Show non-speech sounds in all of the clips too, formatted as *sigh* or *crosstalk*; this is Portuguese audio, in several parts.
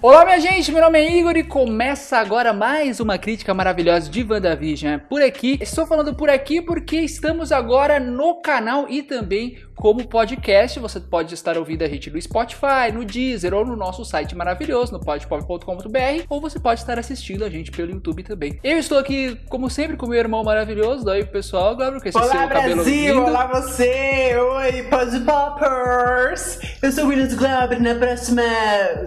Olá, minha gente, meu nome é Igor e começa agora mais uma crítica maravilhosa de WandaVision por aqui. Estou falando por aqui porque estamos agora no canal e também como podcast. Você pode estar ouvindo a gente no Spotify, no Deezer ou no nosso site maravilhoso, no podpop.com.br, ou você pode estar assistindo a gente pelo YouTube também. Eu estou aqui, como sempre, com meu irmão maravilhoso. Daí, pessoal, com esse olá, seu cabelo Brasil! lindo. Olá, você! Oi, Podpoppers! Eu sou o Williams Glauber. Na próxima,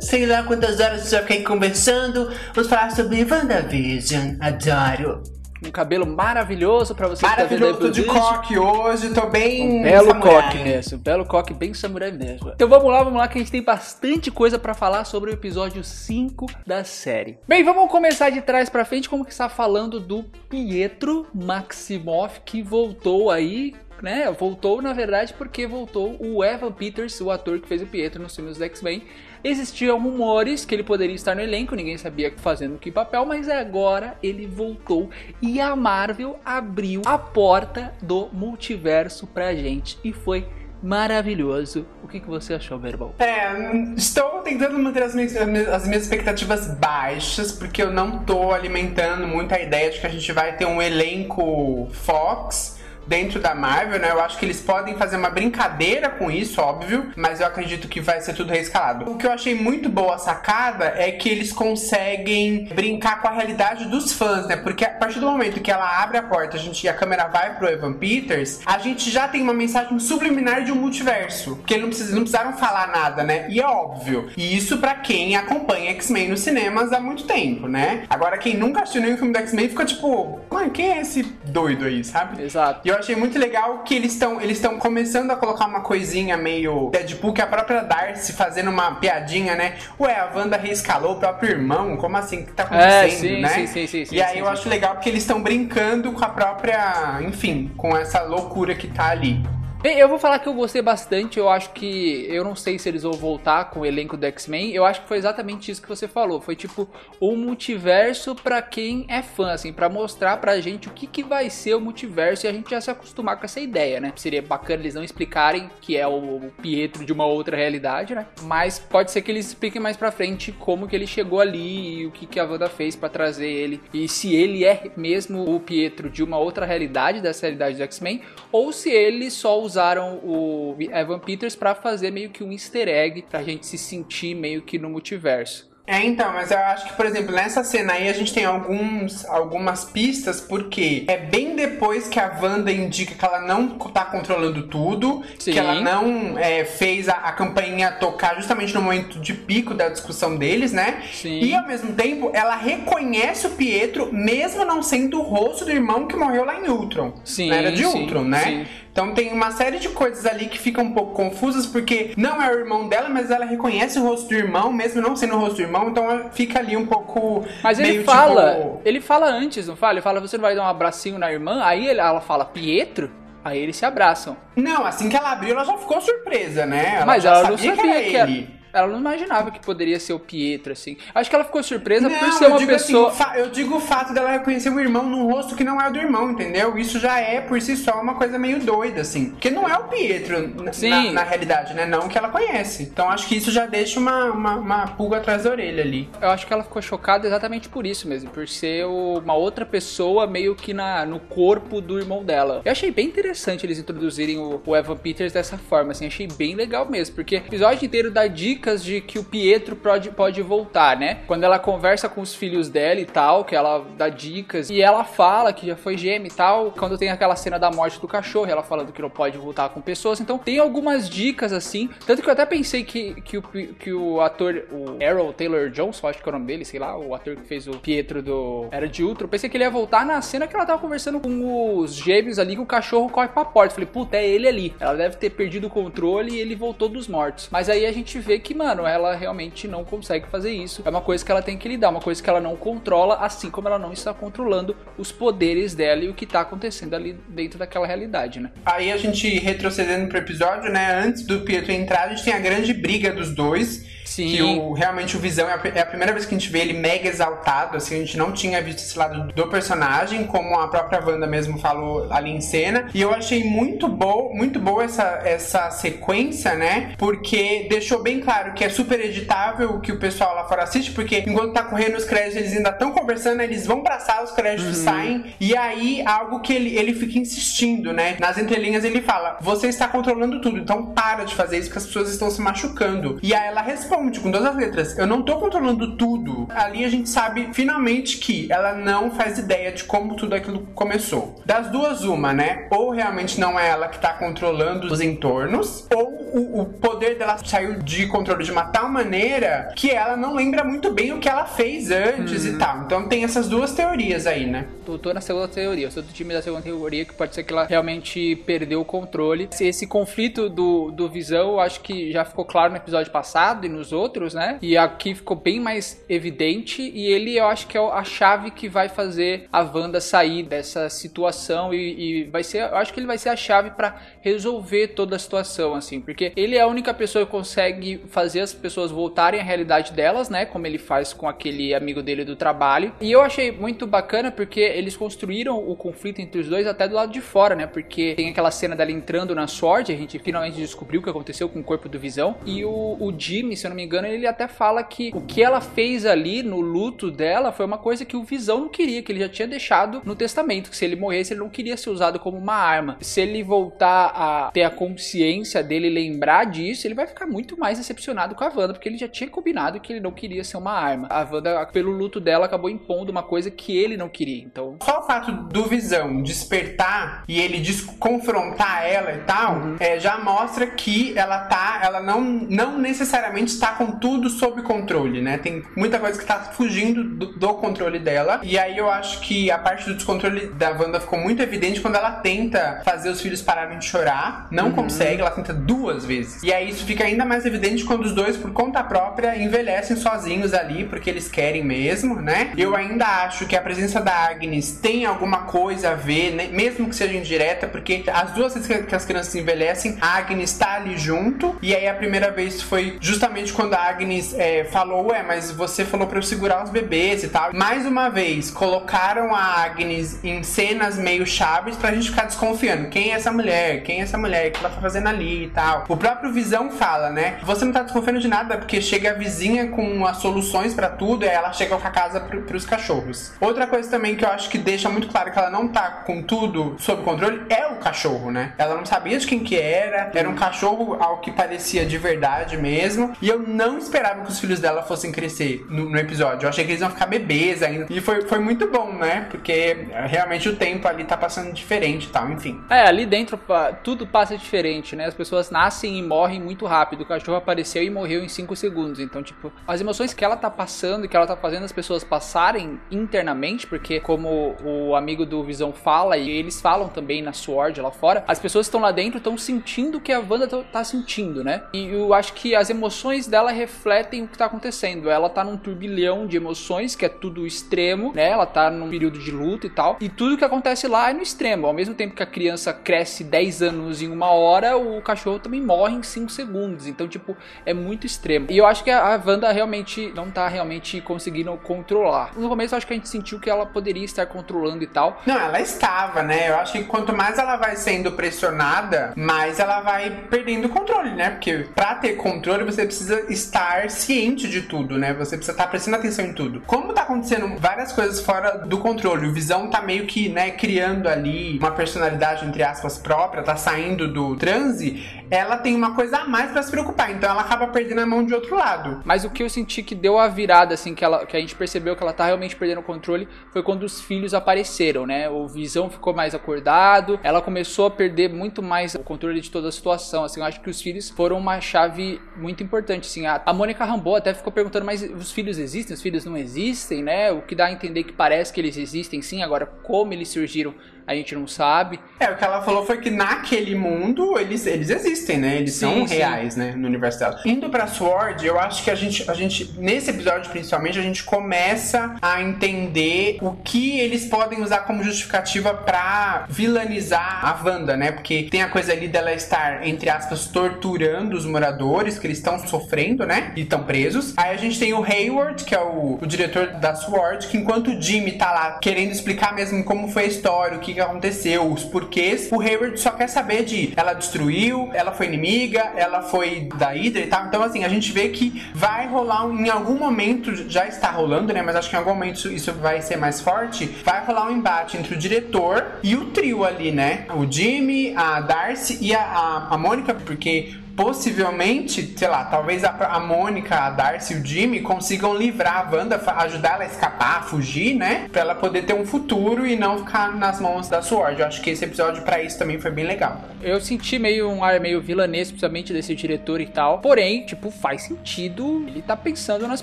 sei lá quantas horas você vai ficar conversando, vamos falar sobre WandaVision. Adoro! Um cabelo maravilhoso pra você Maravilhoso, que tá tô de coque hoje, tô bem. Um belo samurai. coque mesmo, belo coque bem samurai mesmo. Então vamos lá, vamos lá que a gente tem bastante coisa pra falar sobre o episódio 5 da série. Bem, vamos começar de trás pra frente, como que está falando do Pietro Maximoff que voltou aí, né? Voltou na verdade porque voltou o Evan Peters, o ator que fez o Pietro nos filmes do X-Men. Existiam rumores que ele poderia estar no elenco, ninguém sabia fazendo que papel, mas agora ele voltou e a Marvel abriu a porta do multiverso pra gente e foi maravilhoso. O que, que você achou, irmão? É, estou tentando manter as minhas, as minhas expectativas baixas, porque eu não tô alimentando muito a ideia de que a gente vai ter um elenco Fox dentro da Marvel, né? Eu acho que eles podem fazer uma brincadeira com isso, óbvio, mas eu acredito que vai ser tudo reescalado. O que eu achei muito boa a sacada é que eles conseguem brincar com a realidade dos fãs, né? Porque a partir do momento que ela abre a porta, a gente e a câmera vai pro Evan Peters, a gente já tem uma mensagem subliminar de um multiverso, porque eles não, precis- não precisaram falar nada, né? E é óbvio. E isso pra quem acompanha X-Men nos cinemas há muito tempo, né? Agora quem nunca assistiu nenhum filme do X-Men fica tipo, mano, quem é esse doido aí, sabe? Exato. E eu achei muito legal que eles estão eles estão começando a colocar uma coisinha meio Deadpool, que a própria Darcy fazendo uma piadinha, né? Ué, a Wanda reescalou o próprio irmão, como assim? O que tá acontecendo, É, sim, né? sim, sim, sim, sim, e aí sim, eu sim. acho legal porque eles estão brincando com a própria, enfim, com essa loucura que tá ali. Bem, eu vou falar que eu gostei bastante. Eu acho que. Eu não sei se eles vão voltar com o elenco do X-Men. Eu acho que foi exatamente isso que você falou. Foi tipo o multiverso pra quem é fã, assim, pra mostrar pra gente o que, que vai ser o multiverso e a gente já se acostumar com essa ideia, né? Seria bacana eles não explicarem que é o Pietro de uma outra realidade, né? Mas pode ser que eles expliquem mais pra frente como que ele chegou ali e o que, que a Wanda fez pra trazer ele. E se ele é mesmo o Pietro de uma outra realidade, dessa realidade do X-Men, ou se eles só usaram o Evan Peters pra fazer meio que um easter egg pra gente se sentir meio que no multiverso. É, então, mas eu acho que, por exemplo, nessa cena aí a gente tem alguns, algumas pistas, porque é bem depois que a Wanda indica que ela não tá controlando tudo, Sim. que ela não é, fez a, a campainha tocar justamente no momento de pico da discussão deles, né? Sim. E ao mesmo tempo, ela reconhece o Pietro, mesmo não sendo o rosto do irmão que morreu lá em Ultron. Sim, na era de sim, Ultron, né? sim. Então tem uma série de coisas ali que ficam um pouco confusas, porque não é o irmão dela, mas ela reconhece o rosto do irmão, mesmo não sendo o rosto do irmão, então fica ali um pouco. Mas ele meio fala, tipo- ele fala antes, não fala? Ele fala, você não vai dar um abracinho na irmã? Aí ela fala, Pietro? Aí eles se abraçam. Não, assim que ela abriu, ela já ficou surpresa, né? Ela Mas já ela não sabia que que era era. ele. Ela não imaginava que poderia ser o Pietro, assim. Acho que ela ficou surpresa por Não, ser eu uma assim, pessoa. fa- eu digo o fato dela reconhecer o irmão num rosto que não é o do irmão, entendeu? Isso já é, por si só, uma coisa meio doida, assim. Porque não é o Pietro na, na- realidade, né? Não que ela conhece. Então acho que isso já deixa uma, uma, uma pulga atrás da orelha ali. Eu acho que ela ficou chocada exatamente por isso mesmo, por ser uma outra pessoa meio que na, no corpo do irmão dela. Eu achei bem interessante eles introduzirem o, o Evan Peters dessa forma, assim, achei bem legal mesmo, porque o episódio inteiro dá dicas de que o Pietro pode, pode voltar, né? Quando ela conversa com os filhos dela e tal, que ela dá dicas, e ela fala que já foi gêmea e tal, quando tem aquela cena da morte do cachorro, ela falando que não pode voltar com pessoas, então tem algumas dicas assim, tanto que eu até pensei que, que, o, que o ator, o Errol Taylor Johnson, acho que é o nome dele, sei lá, o ator que fez o Pietro do Era de Ultron, eu pensei que ele ia voltar na cena que ela tava conversando com os gêmeos ali, que o cachorro corre pra porta, falei, puta, é ele ali, ela deve ter perdido o controle e ele voltou dos mortos, mas aí a gente vê que, mano, ela realmente não consegue fazer isso, é uma coisa que ela tem que lidar, uma coisa que ela não controla, assim como ela não está controlando os poderes dela e o que tá acontecendo ali dentro daquela realidade, né? Aí a gente retrocedendo pro episódio, né? Antes do Pietro entrar, a gente tem a grande briga dos dois. Sim. Que o, realmente o Visão é a, é a primeira vez que a gente vê ele mega exaltado, assim, a gente não tinha visto esse lado do personagem, como a própria Wanda mesmo falou ali em cena. E eu achei muito bom, muito boa essa, essa sequência, né? Porque deixou bem claro que é super editável o que o pessoal lá fora assiste, porque enquanto tá correndo os créditos, eles ainda estão conversando, eles vão pra sala, os créditos uhum. saem, e aí algo que ele, ele fica insistindo, né? Nas entrelinhas ele fala: Você está controlando tudo, então para de fazer isso, porque as pessoas estão se machucando. E aí ela responde com todas as letras: Eu não tô controlando tudo. Ali a gente sabe finalmente que ela não faz ideia de como tudo aquilo começou. Das duas, uma, né? Ou realmente não é ela que tá controlando os entornos, ou o, o poder dela saiu de controle de uma tal maneira que ela não lembra muito bem o que ela fez antes e uhum. tal. Então tem essas duas teorias aí, né? Tô, tô na segunda teoria. Eu sou do time da segunda teoria, que pode ser que ela realmente perdeu o controle. Esse conflito do, do Visão, eu acho que já ficou claro no episódio passado e nos outros, né? E aqui ficou bem mais evidente. E ele, eu acho que é a chave que vai fazer a Wanda sair dessa situação. E, e vai ser, eu acho que ele vai ser a chave para resolver toda a situação, assim. Porque ele é a única pessoa que consegue fazer as pessoas voltarem à realidade delas, né? Como ele faz com aquele amigo dele do trabalho. E eu achei muito bacana porque eles construíram o conflito entre os dois até do lado de fora, né? Porque tem aquela cena dela entrando na Sword, a gente finalmente descobriu o que aconteceu com o corpo do Visão. E o, o Jimmy, se eu não me engano, ele até fala que o que ela fez ali no luto dela foi uma coisa que o Visão não queria, que ele já tinha deixado no testamento, que se ele morresse, ele não queria ser usado como uma arma. Se ele voltar a ter a consciência dele lembrar disso, ele vai ficar muito mais decepcionado com a Wanda, porque ele já tinha combinado que ele não queria ser uma arma. A Wanda, pelo luto dela, acabou impondo uma coisa que ele não queria. Então. Só o fato do Visão despertar e ele confrontar ela e tal, uhum. é, já mostra que ela tá. Ela não, não necessariamente está com tudo sob controle, né? Tem muita coisa que tá fugindo do, do controle dela. E aí eu acho que a parte do descontrole da Wanda ficou muito evidente quando ela tenta fazer os filhos pararem de chorar. Não uhum. consegue, ela tenta duas vezes. E aí isso fica ainda mais evidente quando os dois, por conta própria, envelhecem sozinhos ali, porque eles querem mesmo, né? Eu ainda acho que a presença da Agnes tem alguma coisa a ver, né? mesmo que seja indireta, porque as duas vezes que as crianças envelhecem, a Agnes tá ali junto. E aí a primeira vez foi justamente quando a Agnes é, falou: Ué, mas você falou pra eu segurar os bebês e tal. Mais uma vez, colocaram a Agnes em cenas meio chaves pra gente ficar desconfiando. Quem é essa mulher? Quem é essa mulher? O que ela tá fazendo ali e tal. O próprio Visão fala, né? Você não tá desconfiando de nada, porque chega a vizinha com as soluções para tudo e ela chega com a casa pro, pros cachorros. Outra coisa também que eu acho que deixa muito claro que ela não tá com tudo sob controle é o cachorro, né? Ela não sabia de quem que era, era um cachorro ao que parecia de verdade mesmo. E eu não esperava que os filhos dela fossem crescer no, no episódio. Eu achei que eles iam ficar bebês ainda. E foi, foi muito bom, né? Porque realmente o tempo ali tá passando diferente e tal, enfim. É, ali dentro tudo passa diferente, né? As pessoas nascem e morrem muito rápido. O cachorro apareceu e morreu em 5 segundos. Então, tipo, as emoções que ela tá passando que ela tá fazendo as pessoas passarem internamente, porque como o amigo do Visão fala e eles falam também na Sword lá fora, as pessoas estão lá dentro estão sentindo o que a Wanda tá, tá sentindo, né? E eu acho que as emoções dela refletem o que tá acontecendo. Ela tá num turbilhão de emoções, que é tudo extremo, né? Ela tá num período de luta e tal. E tudo que acontece lá é no extremo. Ao mesmo tempo que a criança cresce 10 anos em uma hora, o cachorro também morre em 5 segundos. Então, tipo, é muito extremo. E eu acho que a Wanda realmente não tá realmente conseguindo controlar. No começo, eu acho que a gente sentiu que ela poderia estar controlando e tal. Não, ela estava, né? Eu acho que quanto mais ela vai sendo pressionada, mais ela vai perdendo controle, né? Porque pra ter controle, você precisa estar ciente de tudo, né? Você precisa estar prestando atenção em tudo. Como tá acontecendo várias coisas fora do controle, o Visão tá meio que, né, criando ali uma personalidade, entre aspas, própria, tá saindo do transe, ela tem uma coisa a mais para se preocupar. Então ela acaba perdendo a mão de outro lado. Mas o que eu senti que deu a virada, assim, que, ela, que a gente percebeu que ela tá realmente perdendo o controle, foi quando os filhos apareceram, né? O Visão ficou mais acordado, ela começou a perder muito mais o controle de toda a situação. Assim, eu acho que os filhos foram uma chave muito importante. Assim, a, a Mônica Rambeau até ficou perguntando, mas os filhos existem? Os filhos não existem, né? O que dá a entender que parece que eles existem sim, agora como eles surgiram a gente não sabe. É, o que ela falou foi que naquele mundo eles, eles existem, né? Eles Sim, são sim. reais, né? No universo dela. Indo pra Sword, eu acho que a gente, a gente, nesse episódio principalmente, a gente começa a entender o que eles podem usar como justificativa pra vilanizar a Wanda, né? Porque tem a coisa ali dela estar, entre aspas, torturando os moradores que eles estão sofrendo, né? E estão presos. Aí a gente tem o Hayward, que é o, o diretor da Sword, que enquanto o Jimmy tá lá querendo explicar mesmo como foi a história, o que, que aconteceu, os porquês, o Hayward só quer saber de ela destruiu, ela foi inimiga, ela foi da Hydra e tal. Então, assim, a gente vê que vai rolar em algum momento, já está rolando, né? Mas acho que em algum momento isso, isso vai ser mais forte. Vai rolar um embate entre o diretor e o trio ali, né? O Jimmy, a Darcy e a, a, a Mônica, porque possivelmente, sei lá, talvez a, a Mônica, a Darcy e o Jimmy consigam livrar a Wanda, ajudar ela a escapar, a fugir, né? Pra ela poder ter um futuro e não ficar nas mãos da Sword. Eu acho que esse episódio pra isso também foi bem legal. Eu senti meio um ar meio vilanesco, principalmente desse diretor e tal. Porém, tipo, faz sentido ele tá pensando nas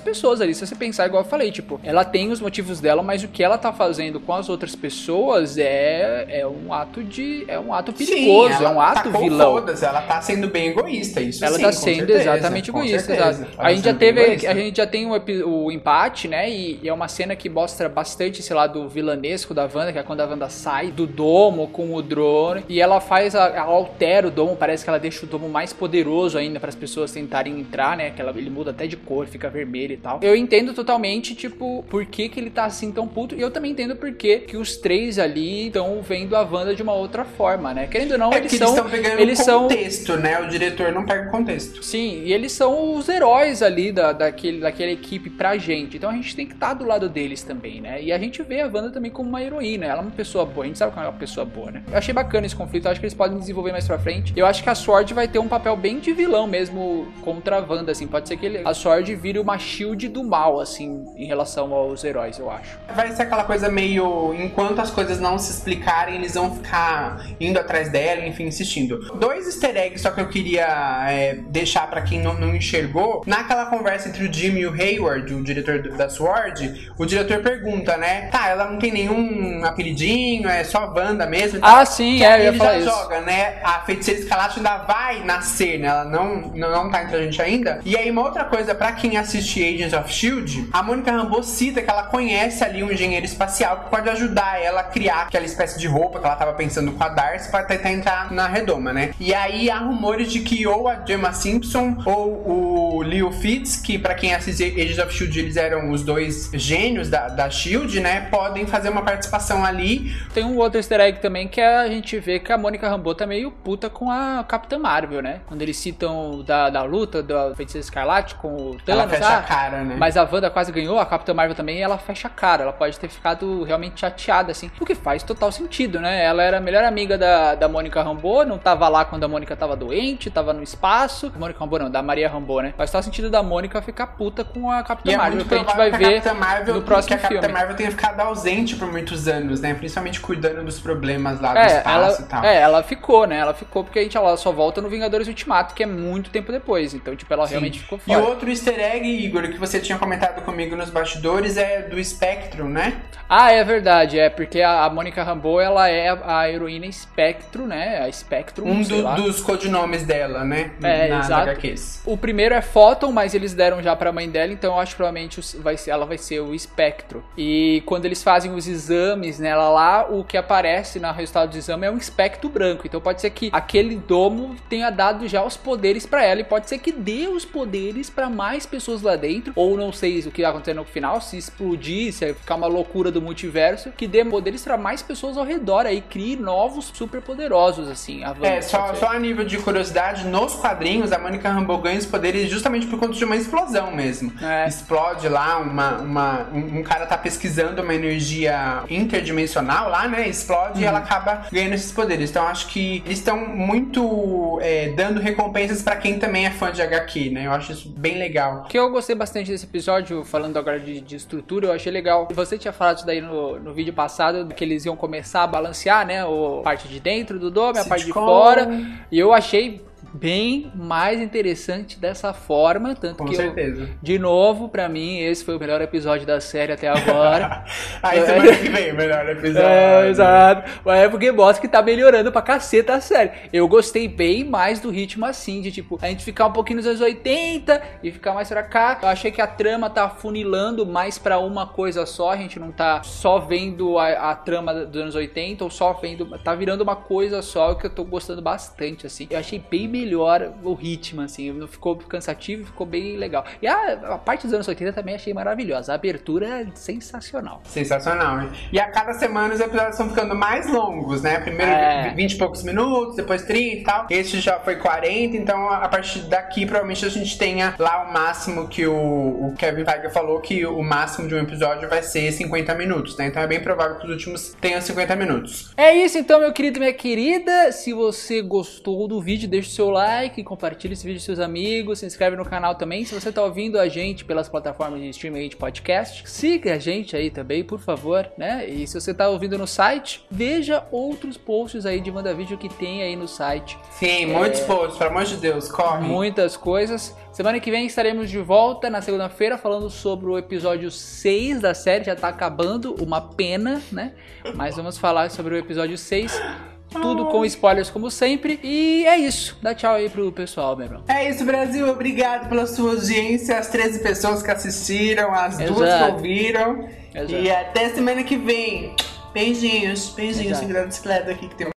pessoas ali. Se você pensar, igual eu falei, tipo, ela tem os motivos dela, mas o que ela tá fazendo com as outras pessoas é, é um ato de. É um ato perigoso, Sim, é um ato vilão. foda-se, ela tá sendo bem egoísta, isso Ela tá com sendo certeza, exatamente egoísta, exato. A gente tá já sendo teve, egoísta. a gente já tem o, o empate, né? E, e é uma cena que mostra bastante, sei lá, do vilanesco da Wanda, que é quando a Wanda sai do domo com o drone e ela faz, a, ela altera o domo, parece que ela deixa o domo mais poderoso ainda para as pessoas tentarem entrar, né? Que ela, ele muda até de cor, fica vermelho e tal. Eu entendo totalmente, tipo, por que, que ele tá assim tão puto. E eu também entendo por que, que os três ali estão vendo a Wanda de uma outra forma, né? Querendo ou não, É eles são. eles estão pegando eles o são contexto, né? O diretor não pega o contexto. Sim, e eles são os heróis ali da, daquele, daquela equipe pra gente. Então a gente tem que estar do lado deles também, né? E a gente vê a Wanda também como uma heroína. Ela é uma pessoa boa. A gente sabe que ela é uma pessoa boa, né? Eu achei bacana esse conflito. Eu acho que eles podem desenvolver mais pra frente. Eu acho que a Sword vai ter um papel bem de vilão mesmo contra a Wanda, assim. Pode ser que ele, a Sword vire uma shield do mal, assim, em relação aos heróis, eu acho. Vai ser aquela coisa meio. Enquanto as coisas não se explicarem, eles vão ficar indo atrás dela, enfim, insistindo. Dois easter eggs só que eu queria é, deixar pra quem não, não enxergou. Naquela conversa entre o Jimmy e o Hayward, o diretor da Sword, o diretor pergunta, né? Tá, ela não tem nenhum apelidinho, é só Wanda mesmo. e tal. Ah, sim, é, eu ia falar já isso. joga, né? A feiticeira escarlate ainda vai nascer, né? Ela não, não, não tá entre a gente ainda. E aí, uma outra coisa, pra quem assiste Agents of Shield, a Mônica Rambeau cita que ela conhece ali um engenheiro espacial que pode ajudar ela a criar aquela espécie de roupa que ela tava pensando com a Darcy pra tentar entrar na redoma, né? E aí há rumores de que ou a Gemma Simpson ou o Leo Fitz, que pra quem assiste Agents of Shield, eles eram os dois gênios da, da Shield, né? Podem fazer uma participação ali Tem um outro easter egg também que é a gente vê que a Mônica Rambeau tá meio puta com a Capitã Marvel, né? Quando eles citam da, da luta da Feiticeira Escarlate com o Thanos, Ela fecha ah, a cara, né? Mas a Wanda quase ganhou, a Capitã Marvel também, e ela fecha a cara. Ela pode ter ficado realmente chateada, assim. O que faz total sentido, né? Ela era a melhor amiga da, da Mônica Rambeau, não tava lá quando a Mônica tava doente, tava no espaço. Mônica Rambeau não, da Maria Rambeau, né? Faz total sentido da Mônica ficar puta com a Capitã E é Marvel, que a gente vai que ver Marvel, no próximo que a Capitã filme. Marvel tenha ficado ausente por muitos anos, né? Principalmente cuidando dos problemas lá do É, espaço ela, e tal. é, ela ficou, né? Ela ficou porque a gente ela só volta no Vingadores Ultimato, que é muito tempo depois. Então, tipo, ela Sim. realmente ficou E fora. outro easter egg, Igor, que você tinha comentado comigo nos bastidores é do Spectrum, né? Ah, é verdade, é porque a, a Mônica Rambeau, ela é a, a heroína Spectro, né? A Spectrum, Um do- dos codinomes dela, né? É, Na, exato. HQs. O primeiro é Photon, mas eles deram já pra mãe dela, então eu acho que provavelmente vai ser, ela vai ser o espectro. E quando eles fazem os exames nela lá, o que aparece no resultado do exame é um espectro branco. Então pode ser que aquele domo tenha dado já os poderes pra ela, e pode ser que dê os poderes pra mais pessoas lá dentro, ou não sei o que vai acontecer no final, se explodir, se ficar uma loucura do multiverso, que dê poderes pra mais pessoas ao redor aí, crie novos super poderosos, assim. É, só, só a nível de curiosidade, nos quadrinhos a Mônica Rambeau ganha os poderes justamente por conta de uma explosão mesmo. É. Explode lá, uma, uma, um, um cara tá pesquisando uma energia interdimensional lá, né? Explode e ela Uhum. acaba ganhando esses poderes. Então acho que eles estão muito é, dando recompensas pra quem também é fã de HQ, né? Eu acho isso bem legal. O que eu gostei bastante desse episódio, falando agora de, de estrutura, eu achei legal. Você tinha falado isso daí no, no vídeo passado, que eles iam começar a balancear, né? O, a parte de dentro do dome, a parte de fora. E eu achei bem mais interessante dessa forma, tanto Com que certeza. eu, de novo, pra mim, esse foi o melhor episódio da série até agora. *laughs* Aí semana que vem, melhor episódio. É, exato. Mas é porque mostra que tá melhorando pra caceta a série. Eu gostei bem mais do ritmo assim, de tipo, a gente ficar um pouquinho nos anos 80 e ficar mais pra cá. Eu achei que a trama tá funilando mais pra uma coisa só, a gente não tá só vendo a, a trama dos anos 80 ou só vendo, tá virando uma coisa só, o que eu tô gostando bastante, assim. Eu achei bem melhor o ritmo, assim, não ficou cansativo, ficou bem legal. E a, a parte dos anos 80 também achei maravilhosa, a abertura é sensacional. Sensacional, hein? E a cada semana os episódios estão ficando mais longos, né? Primeiro É. 20 e poucos minutos, depois 30 e tal. Esse já foi 40, então a partir daqui provavelmente a gente tenha lá o máximo que o, o Kevin Feige falou que o máximo de um episódio vai ser 50 minutos, né? Então é bem provável que os últimos tenham 50 minutos. É isso então, meu querido e minha querida. Se você gostou do vídeo, deixa o seu like, compartilha esse vídeo com seus amigos, se inscreve no canal também. Se você tá ouvindo a gente pelas plataformas de streaming de podcast, siga a gente aí também, por favor, né? E se você tá ouvindo no site, veja outros posts aí de WandaVideo que tem aí no site. Sim, muitos posts, pelo amor de Deus, corre. Muitas coisas. Semana que vem estaremos de volta na segunda-feira falando sobre o episódio 6 da série. Já tá acabando, uma pena, né? Mas vamos falar sobre o episódio 6. Tudo com spoilers, como sempre. E é isso. Dá tchau aí pro pessoal, meu irmão. É isso, Brasil. Obrigado pela sua audiência, as 13 pessoas que assistiram, as duas que Exato. ouviram. Exato. E até semana que vem. Beijinhos, beijinhos Exato. em grande bicicleta aqui que tem